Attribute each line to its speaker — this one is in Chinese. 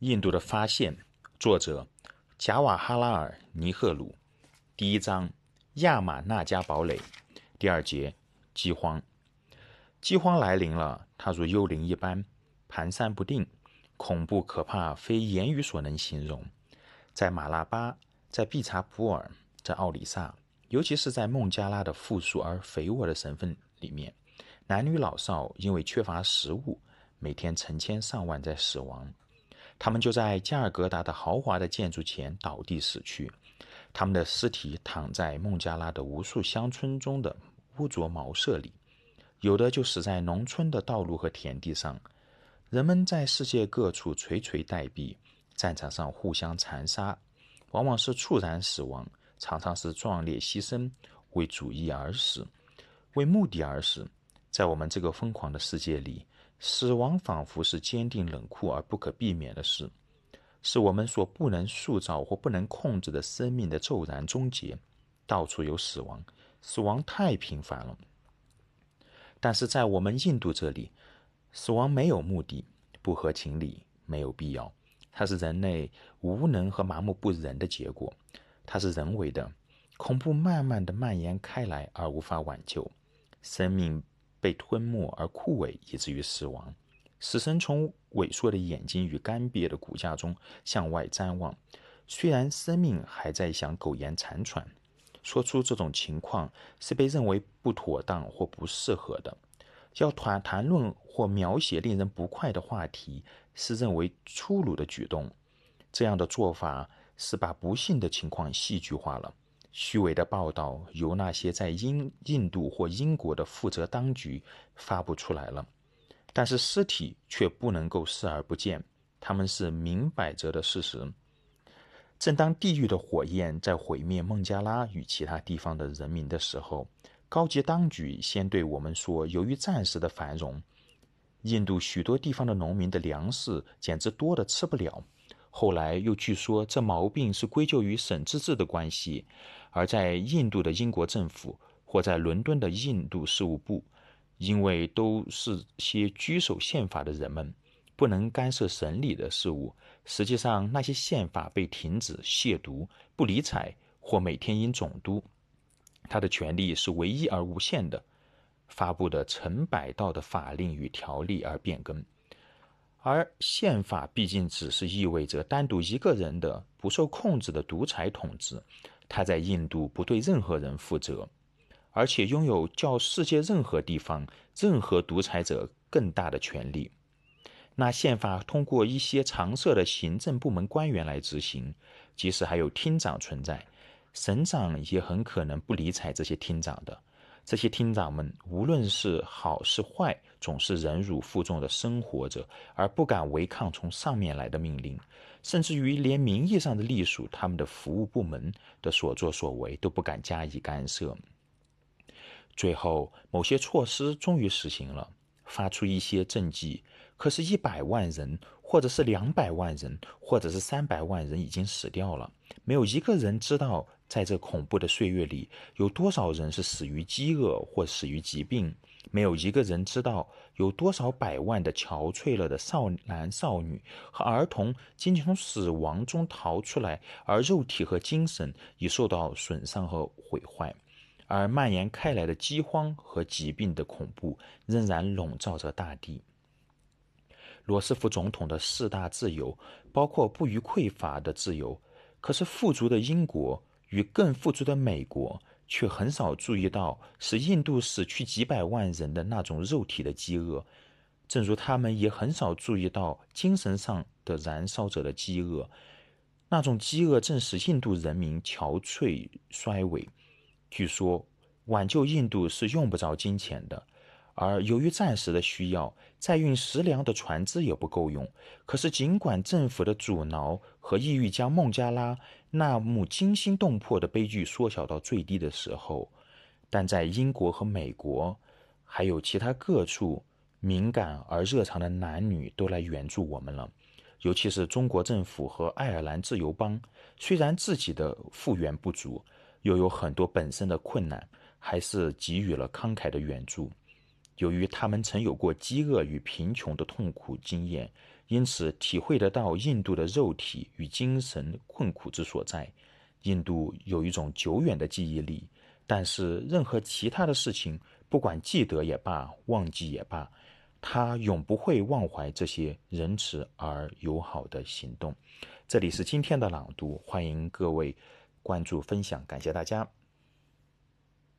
Speaker 1: 印度的发现，作者贾瓦哈拉尔·尼赫鲁。第一章：亚马纳加堡垒。第二节：饥荒。饥荒来临了，它如幽灵一般，蹒跚不定，恐怖可怕，非言语所能形容。在马拉巴，在毕查普尔，在奥里萨，尤其是在孟加拉的富庶而肥沃的省份里面，男女老少因为缺乏食物，每天成千上万在死亡。他们就在加尔各答的豪华的建筑前倒地死去，他们的尸体躺在孟加拉的无数乡村中的污浊茅舍里，有的就死在农村的道路和田地上。人们在世界各处垂垂待毙，战场上互相残杀，往往是猝然死亡，常常是壮烈牺牲，为主义而死，为目的而死。在我们这个疯狂的世界里。死亡仿佛是坚定冷酷而不可避免的事，是我们所不能塑造或不能控制的生命的骤然终结。到处有死亡，死亡太频繁了。但是在我们印度这里，死亡没有目的，不合情理，没有必要。它是人类无能和麻木不仁的结果，它是人为的。恐怖慢慢的蔓延开来而无法挽救，生命。被吞没而枯萎，以至于死亡。死神从萎缩的眼睛与干瘪的骨架中向外瞻望，虽然生命还在想苟延残喘。说出这种情况是被认为不妥当或不适合的。要谈谈论或描写令人不快的话题，是认为粗鲁的举动。这样的做法是把不幸的情况戏剧化了。虚伪的报道由那些在英、印度或英国的负责当局发布出来了，但是尸体却不能够视而不见，他们是明摆着的事实。正当地狱的火焰在毁灭孟加拉与其他地方的人民的时候，高级当局先对我们说：由于暂时的繁荣，印度许多地方的农民的粮食简直多得吃不了。后来又据说这毛病是归咎于省自治的关系，而在印度的英国政府或在伦敦的印度事务部，因为都是些居守宪法的人们，不能干涉省里的事务。实际上，那些宪法被停止亵渎、不理睬，或每天因总督他的权力是唯一而无限的，发布的成百道的法令与条例而变更。而宪法毕竟只是意味着单独一个人的不受控制的独裁统治，他在印度不对任何人负责，而且拥有较世界任何地方任何独裁者更大的权利。那宪法通过一些常设的行政部门官员来执行，即使还有厅长存在，省长也很可能不理睬这些厅长的。这些厅长们无论是好是坏，总是忍辱负重的生活着，而不敢违抗从上面来的命令，甚至于连名义上的隶属他们的服务部门的所作所为都不敢加以干涉。最后，某些措施终于实行了，发出一些政绩。可是，一百万人，或者是两百万人，或者是三百万人已经死掉了，没有一个人知道。在这恐怖的岁月里，有多少人是死于饥饿或死于疾病？没有一个人知道有多少百万的憔悴了的少男少女和儿童仅仅从死亡中逃出来，而肉体和精神已受到损伤和毁坏，而蔓延开来的饥荒和疾病的恐怖仍然笼罩着大地。罗斯福总统的四大自由包括不予匮乏的自由，可是富足的英国。与更富足的美国却很少注意到使印度死去几百万人的那种肉体的饥饿，正如他们也很少注意到精神上的燃烧者的饥饿。那种饥饿正使印度人民憔悴衰萎。据说，挽救印度是用不着金钱的。而由于暂时的需要，载运食粮的船只也不够用。可是，尽管政府的阻挠和意欲将孟加拉那幕惊心动魄的悲剧缩小到最低的时候，但在英国和美国，还有其他各处，敏感而热肠的男女都来援助我们了。尤其是中国政府和爱尔兰自由邦，虽然自己的复原不足，又有很多本身的困难，还是给予了慷慨的援助。由于他们曾有过饥饿与贫穷的痛苦经验，因此体会得到印度的肉体与精神困苦之所在。印度有一种久远的记忆力，但是任何其他的事情，不管记得也罢，忘记也罢，他永不会忘怀这些仁慈而友好的行动。这里是今天的朗读，欢迎各位关注分享，感谢大家。